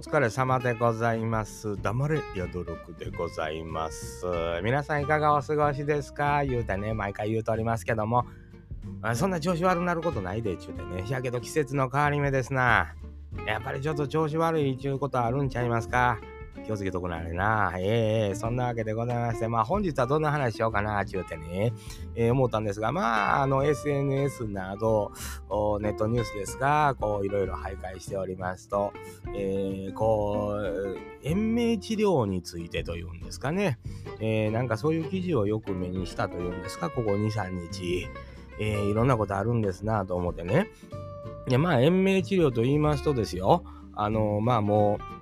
疲れ様でございます。黙れ、宿六でございます。皆さんいかがお過ごしですか？言うてね、毎回言うとおりますけども、そんな調子悪なることないで、ちゅうてね。やけど季節の変わり目ですな。やっぱりちょっと調子悪いちゅうことあるんちゃいますか？気をつけとくなあれな。ええええそんなわけでございまして、まあ本日はどんな話しようかな、ちゅうてね、えー思ったんですが、まあ、あの SNS など、ネットニュースですが、こういろいろ徘徊しておりますと、えーこう、延命治療についてというんですかね、えーなんかそういう記事をよく目にしたというんですか、ここ2、3日、えーいろんなことあるんですなと思ってね。で、まあ、延命治療と言いますとですよ、あの、まあもう、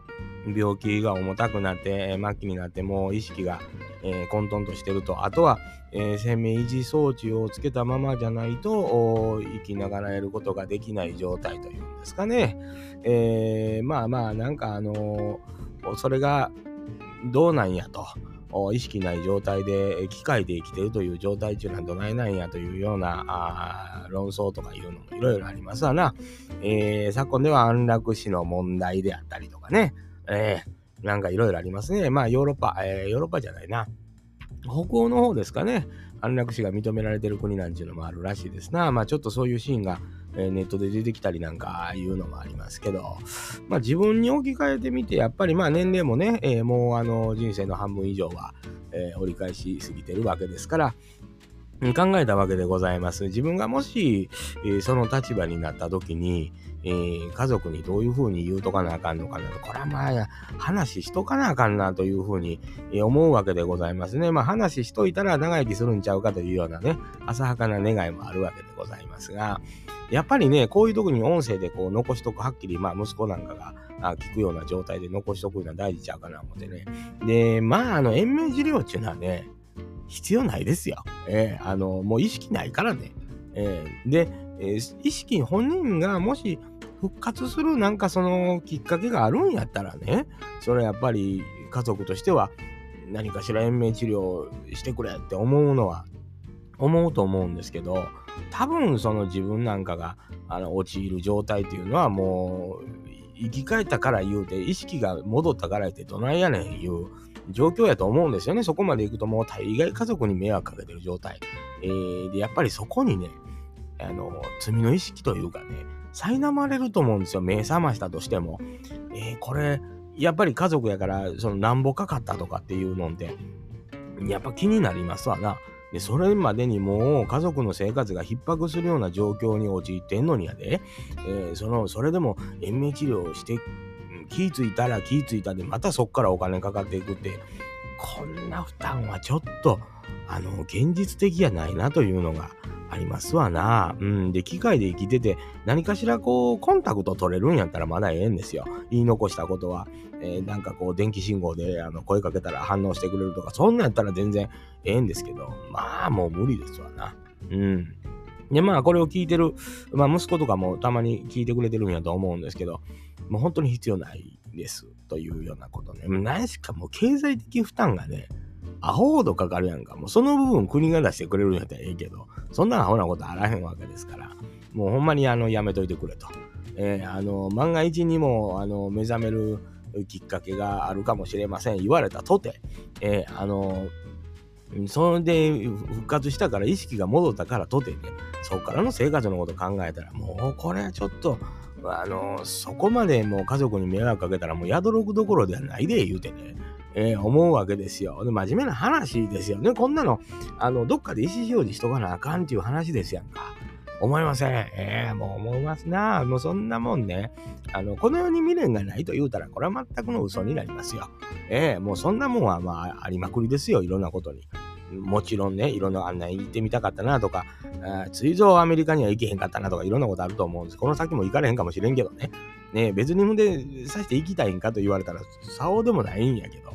病気が重たくなって、末期になってもう意識が、えー混沌としてると。あとは、えー生命維持装置をつけたままじゃないと生きながらえることができない状態というんですかね。えーまあまあなんかあのーそれがどうなんやと。意識ない状態で機械で生きてるという状態中なんどないなんやというようなあ論争とかいうのもいろいろありますわな。えー昨今では安楽死の問題であったりとかね。えーなんかいろいろありますね。まあヨーロッパ、えーヨーロッパじゃないな。北欧の方ですかね。安楽死が認められてる国なんていうのもあるらしいですな。まあちょっとそういうシーンが、えネットで出てきたりなんかいうのもありますけど、まあ自分に置き換えてみて、やっぱりまあ年齢もね、えーもうあの人生の半分以上は、え折り返し過ぎてるわけですから、考えたわけでございます。自分がもし、えーその立場になった時に、えー家族にどういうふうに言うとかなあかんのかなと、これはまあ話しとかなあかんなというふうにえ思うわけでございますね。まあ話しといたら長生きするんちゃうかというようなね、浅はかな願いもあるわけでございますが、やっぱりね、こういう時に音声でこう残しとく、はっきり、まあ息子なんかがあ聞くような状態で残しとくのは大事ちゃうかな思ってね。で、まああの延命治療っていうのはね、必要ないですよ。えーあの、もう意識ないからね。えーで、えー意識本人がもし復活するなんかそのきっかけがあるんやったらね、それやっぱり家族としては何かしら延命治療してくれって思うのは思うと思うんですけど多分その自分なんかがあの陥る状態っていうのはもう生き返ったから言うて意識が戻ったから言ってどないやねんいう状況やと思うんですよね。そこまで行くともう大概家族に迷惑かけてる状態、えーでやっぱりそこにねあの罪の意識というかね苛まれると思うんですよ。目覚ましたとしても、えーこれやっぱり家族やからそのなんぼかかったとかっていうのってやっぱ気になりますわな。で、それまでにもう家族の生活が逼迫するような状況に陥ってんのにやで、えーその、それでも延命治療をして、気ぃついたら気ぃついたで、またそっからお金かかっていくって、こんな負担はちょっと、あの、現実的やないなというのがありますわな。うん。で、機械で生きてて、何かしらこう、コンタクト取れるんやったらまだええんですよ。言い残したことは、えーなんかこう、電気信号であの声かけたら反応してくれるとか、そんなんやったら全然ええんですけど、まあもう無理ですわな。うん。で、まあこれを聞いてる、まあ息子とかもたまに聞いてくれてるんやと思うんですけど、もう本当に必要ないですというようなことね。何しかもう経済的負担がね、アホほどかかるやんか。もうその部分国が出してくれるんやったらええけど、そんなアホなことあらへんわけですから、もうほんまにあのやめといてくれと。えーあの万が一にもあの目覚めるきっかけがあるかもしれません言われたとて、えーあのそれで復活したから意識が戻ったからとてねそこからの生活のこと考えたらもうこれはちょっとあのそこまでもう家族に迷惑かけたらもう宿ろくどころではないで言うてね、えー思うわけですよで真面目な話ですよねこんなのあのどっかで意思表示しとかなあかんっていう話ですやんか思いません。ええもう思いますな。もうそんなもんね。あの、この世に未練がないと言うたら、これは全くの嘘になりますよ。ええもうそんなもんはまあありまくりですよ。いろんなことに。もちろんね、いろんな案内行ってみたかったなとか、あーついぞアメリカには行けへんかったなとか、いろんなことあると思うんです。この先も行かれへんかもしれんけどね。ね別にほんで、さして行きたいんかと言われたら、そうでもないんやけど。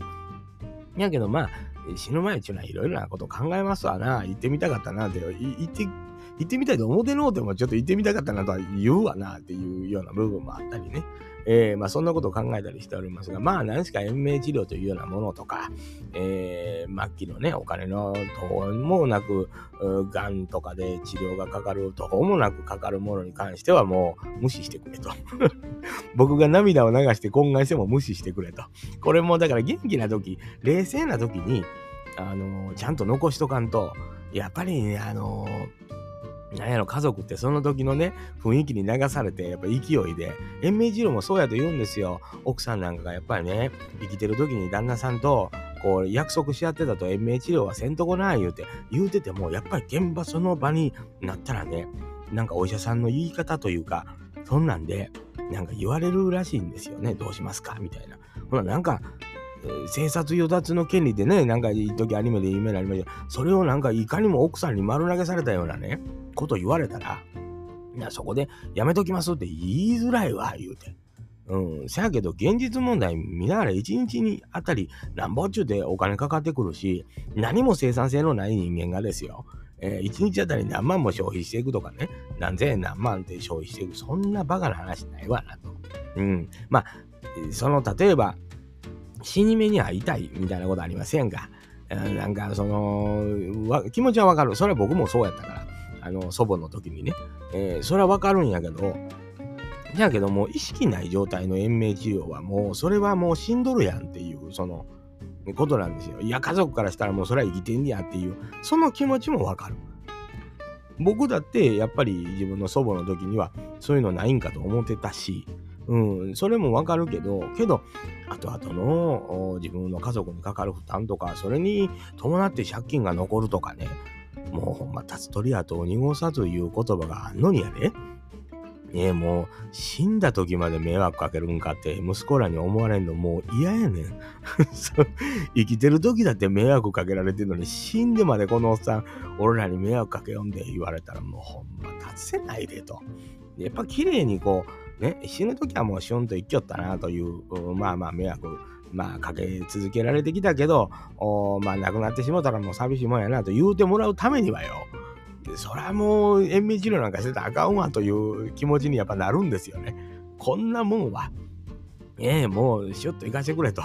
やけどまあ、死ぬ前っていうのはいろいろなこと考えますわな。行ってみたかったなって、行って行ってみたいと思ってのうてもちょっと行ってみたかったなとは言うわなっていうような部分もあったりね。えー、まあそんなことを考えたりしておりますが、まあ何しか延命治療というようなものとか、えー、末期のね、お金の途方もなく、がんとかで治療がかかる途方もなくかかるものに関してはもう無視してくれと。僕が涙を流して懇願しても無視してくれと。これもだから元気な時、冷静な時に、あのー、ちゃんと残しとかんと、やっぱりね、あのーなんやろ、家族ってその時のね、雰囲気に流されて、やっぱ勢いで、延命治療もそうやと言うんですよ。奥さんなんかがやっぱりね、生きてる時に旦那さんと、こう、約束し合ってたと延命治療はせんとこない、言うて、言うてても、やっぱり現場その場になったらね、なんかお医者さんの言い方というか、そんなんで、なんか言われるらしいんですよね。どうしますか？みたいな。ほら、なんか、生殺与奪の権利でね、なんか一時アニメで有名になりましたそれをなんかいかにも奥さんに丸投げされたようなね、こと言われたら、いや、そこでやめときますって言いづらいわ、言うて。うん。せやけど、現実問題見ながら1日にあたり何本中でお金かかってくるし、何も生産性のない人間がですよ、えー、1日あたり何万も消費していくとかね、何千円何万って消費していく、そんなバカな話ないわなと。うん。まあ、その、例えば、死に目に会いたいみたいなことありませんか？なんか、その、気持ちはわかる。それは僕もそうやったから。あの、祖母の時にね。えー、それはわかるんやけど、やけども意識ない状態の延命治療はもう、それはもう死んどるやんっていう、その、ことなんですよ。いや、家族からしたらもうそれは生きてんやっていう、その気持ちもわかる。僕だってやっぱり自分の祖母の時にはそういうのないんかと思ってたし、うん、それもわかるけど、けど、後々の自分の家族にかかる負担とか、それに伴って借金が残るとかね、もうほんま、立つ鳥跡を濁さずいう言葉があんのにやで、ねえ、もう死んだ時まで迷惑かけるんかって息子らに思われんのもう嫌やねん。生きてる時だって迷惑かけられてるのに死んでまでこのおっさん俺らに迷惑かけよんで言われたらもうほんま立せないでと。やっぱ綺麗にこうね死ぬ時はもうシュンと生きよったなという、まあまあ迷惑まあかけ続けられてきたけどまあ亡くなってしもたらもう寂しいもんやなと言うてもらうためにはよそりゃもう延命治療なんかしてたらあかんわという気持ちにやっぱなるんですよね。こんなもんは、ええもうしゅっと行かしてくれと。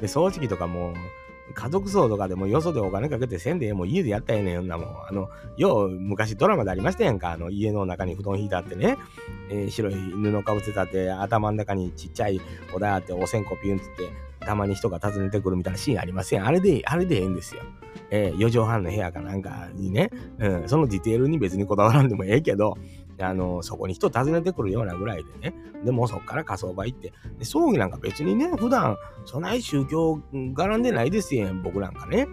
で、掃除機とかもう、家族葬とかでもよそでお金かけてせんでもう家でやったらええねんなもん。あの、よう昔ドラマでありましたやんか。あの家の中に布団引いたってね、えー、白い布かぶせたって頭の中にちっちゃいお題あってお線香ピュンつってたまに人が訪ねてくるみたいなシーンありません。あれで、あれでええんですよ。えー、4畳半の部屋かなんかにね、うん、そのディテールに別にこだわらんでもええけど、あの、そこに人訪ねてくるようなぐらいでね、でもそっから火葬場行って、で葬儀なんか別にね、普段、そない宗教絡んでないですよ、僕なんかね。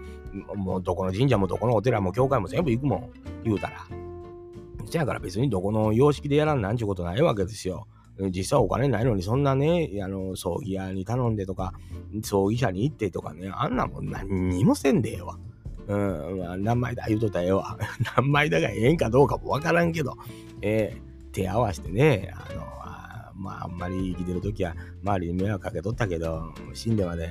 もうどこの神社もどこのお寺も教会も全部行くもん、言うたら。せやから別にどこの様式でやらんなんちゅうことないわけですよ。実際お金ないのにそんなね、あの、葬儀屋に頼んでとか、葬儀社に行ってとかね、あんなもん何にもせんでええわ。うん、まあ、何枚だ言うとったらええわ。何枚だがええんかどうかもわからんけど、えー、手合わせてね、あの、あまあ、あんまり生きてる時は周りに迷惑かけとったけど、死んでまで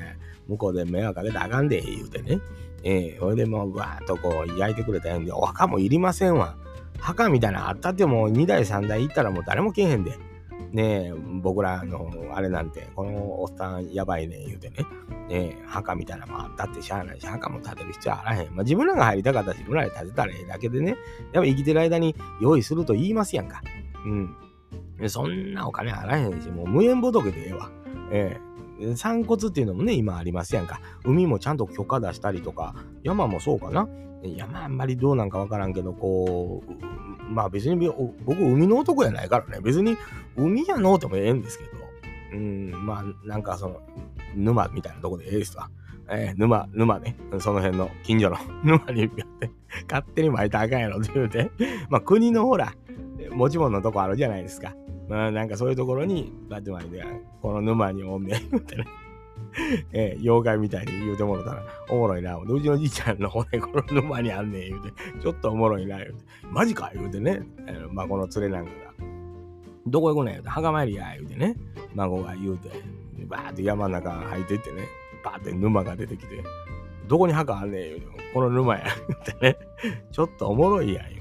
向こうで迷惑かけたあかんで、言うてね。えー、ほいでもう、わーっとこう、焼いてくれたんで、お墓もいりませんわ。墓みたいなあったってもう2台3台行ったらもう誰も来えへんで。ねえ、僕らのあれなんて、このおっさんやばいね言うてね、ねえ、墓みたいなもあったってしゃあないし、墓も建てる必要あらへん。まあ自分らが入りたかったし、自分らで建てたらええだけでね、やっぱ生きてる間に用意すると言いますやんか。うん。そんなお金あらへんし、もう無縁仏でええわ。ええ。散骨っていうのもね、今ありますやんか。海もちゃんと許可出したりとか、山もそうかな。山あんまりどうなんかわからんけど、こう、まあ別に僕海の男やないからね、別に海やのうてもええんですけど、うん、まあなんかその沼みたいなとこでええですわ。えー、沼、沼ね、その辺の近所の 沼に行って、勝手に巻いたらあかんやろって言うて、まあ国のほら、持ち物のとこあるじゃないですか。まあなんかそういうところに、バッテマリで、この沼におんねん言うてね。えー、妖怪みたいに言うてもらったら、おもろいな。うちのじいちゃんの骨、この沼にあんねん言うて、ちょっとおもろいな、言うて。マジか言うてね、えー、孫の連れなんかが。どこ行くねん言うて、墓参りや、言うてね、孫が言うて、バーって山の中入っていってね、バーって沼が出てきて、どこに墓あんねん言うて、この沼や、言うてね、ちょっとおもろいや、言。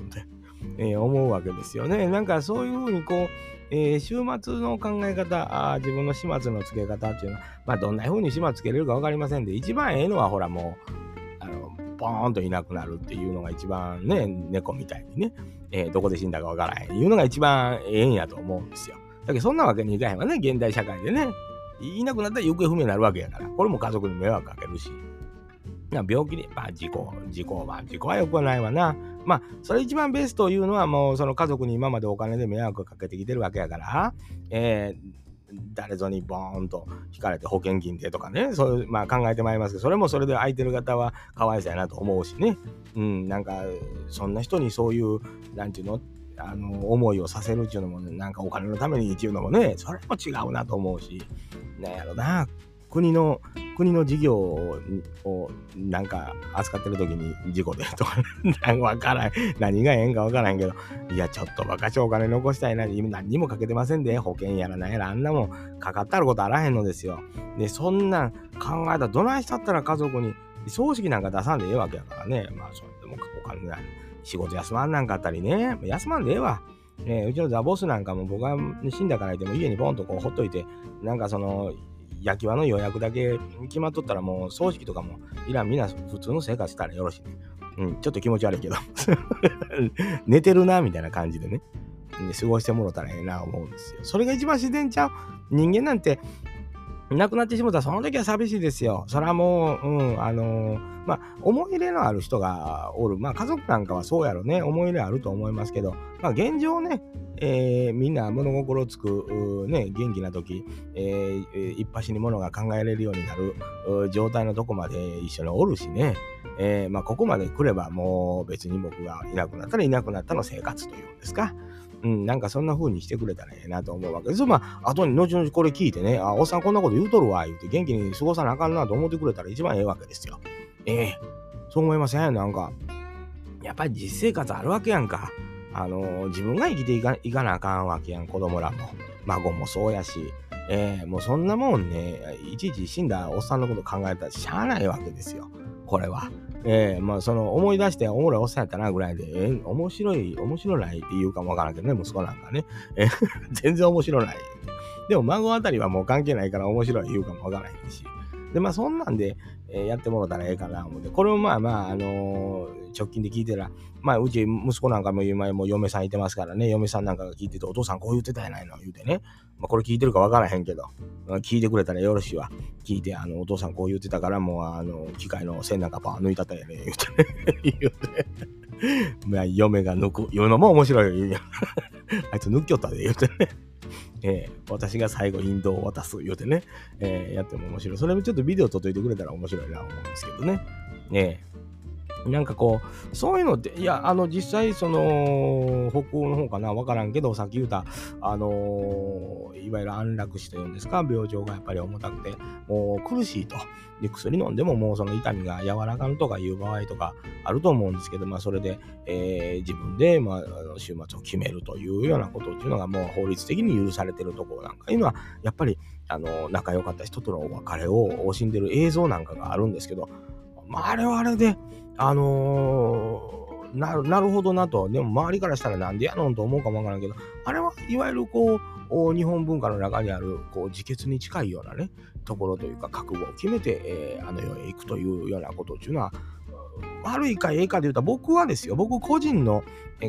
えー、思うわけですよね。なんかそういうふうにこう、えー、週末の考え方あ、自分の始末の付け方っていうのは、まあ、どんな風に始末つけれるか分かりませんで、一番ええのは、ほら、もう、あの、ポーンといなくなるっていうのが一番ね、猫みたいにね、えー、どこで死んだか分からへんいうのが一番ええんやと思うんですよ。だけど、そんなわけにいかへんわね、現代社会でね。いなくなったら行方不明になるわけやから、これも家族に迷惑かけるし。病気で、まあ、事故、事故、まあ、事故はよくないわな。まあ、それ一番ベストいうのは、もう、その家族に今までお金で迷惑かけてきてるわけやから、えー、誰ぞにボーンと引かれて保険金でとかね、そういう、まあ考えてまいりますけど、それもそれで空いてる方はかわいそうやなと思うしね。うん、なんか、そんな人にそういう、なんていうの、あの、思いをさせるっていうのも、ね、なんかお金のためにっていうのもね、それも違うなと思うし、なんやろな、国の、国の事業をなんか扱ってる時に事故でとか、わからん。何がええんかわからんけど、いや、ちょっとバカしお金残したいな。何にもかけてませんで、保険やらなんやら、あんなもんかかったることあらへんのですよ。で、そんなん考えたら、どないしたったら家族に葬式なんか出さんでええわけやからね。まあ、それでもお金ない。仕事休まんなんかあったりね。休まんでええわ。え、うちのザボスなんかも僕が死んだからいても家にボンとこうほっといて、なんかその焼き場の予約だけ決まっとったらもう葬式とかもいらんみんな普通の生活したらよろしいね。うん、ちょっと気持ち悪いけど 寝てるなみたいな感じでね、過ごしてもろたらええな思うんですよ。それが一番自然ちゃう？人間なんて亡くなってしもたらその時は寂しいですよ。それはもう、うん、あのー、まあ、思い入れのある人がおる。まあ、家族なんかはそうやろね。思い入れあると思いますけど、まあ、現状ね、えー、みんな物心つく、ね、元気な時、えー、一発に物が考えれるようになる状態のとこまで一緒におるしね。えー、まあ、ここまで来ればもう別に僕がいなくなったらいなくなったの生活というんですか。うん、なんかそんな風にしてくれたらええなと思うわけです。まあ、後に後々これ聞いてね、あ、おっさんこんなこと言うとるわ、言うて元気に過ごさなあかんなと思ってくれたら一番ええわけですよ。ええそう思いません？なんか、やっぱり実生活あるわけやんか。あのー、自分が生きていかなあかんわけやん、子供らも。孫もそうやし。ええもうそんなもんね、いちいち死んだおっさんのこと考えたらしゃあないわけですよ。これは。えー、まあその思い出しておもろいおっさんやったなぐらいで、えー、面白い、面白ないって言うかもわからんけどね、息子なんかね。えー、全然面白ない。でも孫あたりはもう関係ないから面白い言うかもわからへんし。で、まあそんなんで、えー、やってもらったらええかな思って。これもまあまあ、あのー、直近で聞いてたら、まあうち息子なんかも今もう嫁さんいてますからね、嫁さんなんかが聞いてて、お父さんこう言ってたやないの言うてね。まあこれ聞いてるかわからへんけど、聞いてくれたらよろしいわ。聞いて、あの、お父さんこう言ってたから、もうあの、機械の線なんかパー抜いたったやね言うてね。言うて。まあ嫁が抜く、言うのも面白い。あいつ抜きよったで言うてね。えー、私が最後引導を渡す言うてね、えー、やっても面白い。それもちょっとビデオ届いてくれたら面白いなと思うんですけどね。ねなんかこう、そういうのって、いや、あの、実際、その、北欧の方かな、わからんけど、さっき言った、あのー、いわゆる安楽死というんですか、病状がやっぱり重たくて、もう苦しいと。で、薬飲んでももうその痛みが和らかんとかいう場合とかあると思うんですけど、まあ、それで、えー、自分で、まあ、週末を決めるというようなことっていうのが、もう法律的に許されてるところなんかいうのは、やっぱり、あの、仲良かった人とのお別れを惜しんでる映像なんかがあるんですけど、まあ、あれはあれで、あのー、ななるほどなと。でも周りからしたらなんでやのんと思うかもわからんけど、あれはいわゆるこう、日本文化の中にあるこう自決に近いようなね、ところというか覚悟を決めて、えー、あの世へ行くというようなことっていうのは、悪いかええかで言うと僕はですよ、僕個人の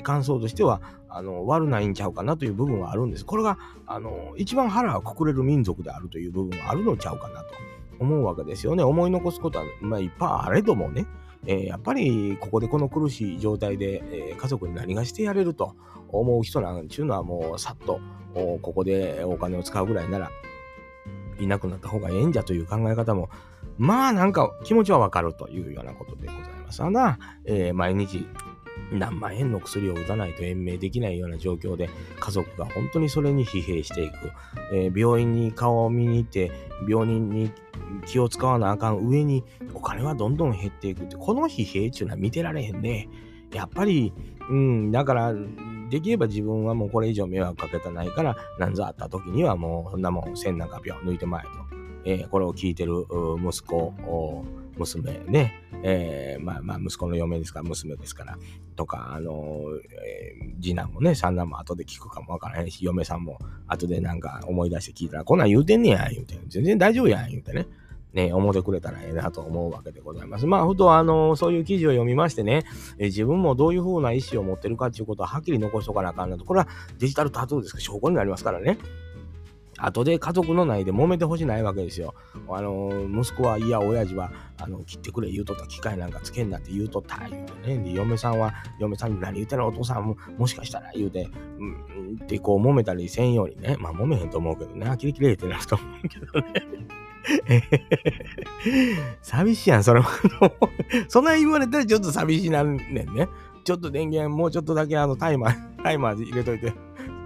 感想としては、あの、悪ないんちゃうかなという部分はあるんです。これが、あの、一番腹がくくれる民族であるという部分はあるのちゃうかなと。思うわけですよね。思い残すことは、まあ、いっぱいあれどもね、えー、やっぱりここでこの苦しい状態で、えー、家族に何がしてやれると思う人なんちゅうのはもうさっとここでお金を使うぐらいならいなくなった方がええんじゃという考え方もまあなんか気持ちはわかるというようなことでございます。わな、えー、毎日何万円の薬を打たないと延命できないような状況で家族が本当にそれに疲弊していく、えー、病院に顔を見に行って病人に気を使わなあかん。上にお金はどんどん減っていくって。この疲弊っていうのは見てられへんね。やっぱりうんだからできれば自分はもうこれ以上迷惑かけたないから何ぞあった時にはもうそんなもん線なんか秒抜いてまえと、えー、これを聞いてる息子娘ね、えー、まあまあ息子の嫁ですから娘ですからとかあの、えー、次男もね三男も後で聞くかもわからへんし嫁さんも後でなんか思い出して聞いたらこんなん言うてんねや言うて全然大丈夫や言うてねね、思ってくれたらええなと思うわけでございます。まあ、ふと、あの、そういう記事を読みましてね、え自分もどういう風な意思を持ってるかっていうことははっきり残しとかなあかんなと。これはデジタルタトゥーですか証拠になりますからね。後で家族の内で揉めてほしないわけですよ。あの、息子は、いや、親父は、あの、切ってくれ言うとった、機械なんかつけんなって言うとった、言うてね。で、嫁さんは、嫁さんに何言ってんの？お父さんも、もしかしたら言うて、うん、ってこう揉めたりせんようにね。まあ、揉めへんと思うけどね。あきれきれってなると思うけどね。寂しいやん、それも。そんな言われたらちょっと寂しいなんねんね。ちょっと電源もうちょっとだけあのタイマー、タイマー入れといて、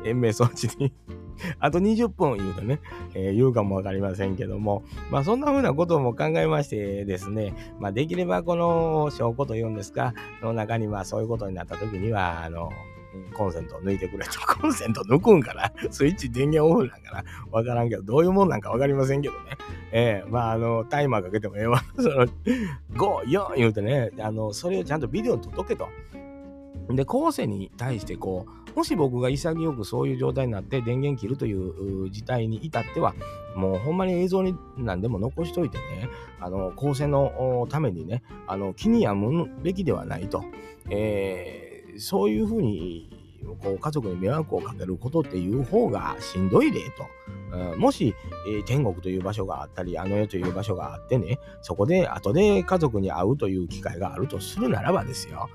延命装置に あと20分言うとね、えー、言うかもわかりませんけども、まあそんな風なことも考えましてですね、まあできればこの証拠というんですか、の中にはそういうことになった時には、あの、コンセントを抜いてくれと。コンセント抜くんかな？スイッチ電源オフなんかなわからんけど、どういうもんなんかわかりませんけどね。ええー、まあ、あの、タイマーかけてもええわ。その、5、4言うてね、あの、それをちゃんとビデオに届けと。で、後世に対してこう、もし僕が潔くそういう状態になって電源切るという事態に至っては、もうほんまに映像に何でも残しといてね、あの、後世のためにね、あの、気に病むべきではないと。えー、そういうふうに、こう家族に迷惑をかけることっていう方がしんどいでと。うん、もし、えー、天国という場所があったり、あの世という場所があってね、そこで後で家族に会うという機会があるとするならばですよ。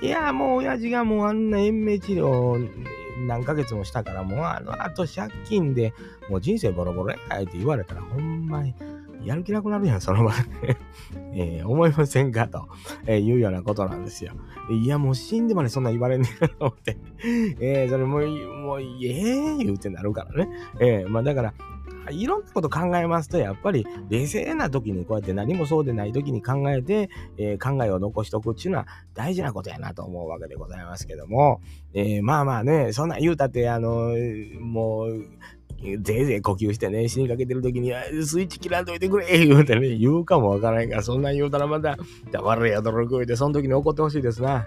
いや、もう親父がもうあんな延命治療何ヶ月もしたから、もうあのあと借金でもう人生ボロボロやって言われたら、ほんまにやる気なくなるやん、その場でえー、思いませんかと、えー、いうようなことなんですよ。いや、もう死んでまでそんな言われんねえと思って。えー、それもう、もう、ええー、言うてなるからね。えー、まあだから、いろんなこと考えますと、やっぱり冷静な時にこうやって何もそうでない時に考えて、えー、考えを残しとくっていうのは大事なことやなと思うわけでございますけども、えー、まあまあね、そんな言うたって、あのもう、ぜいぜい呼吸してね、死にかけてる時に、スイッチ切らんといてくれ言うてね、言うかもわからないから、そんなん言うたらまた、黙れや、泥食いで、その時に怒ってほしいですな。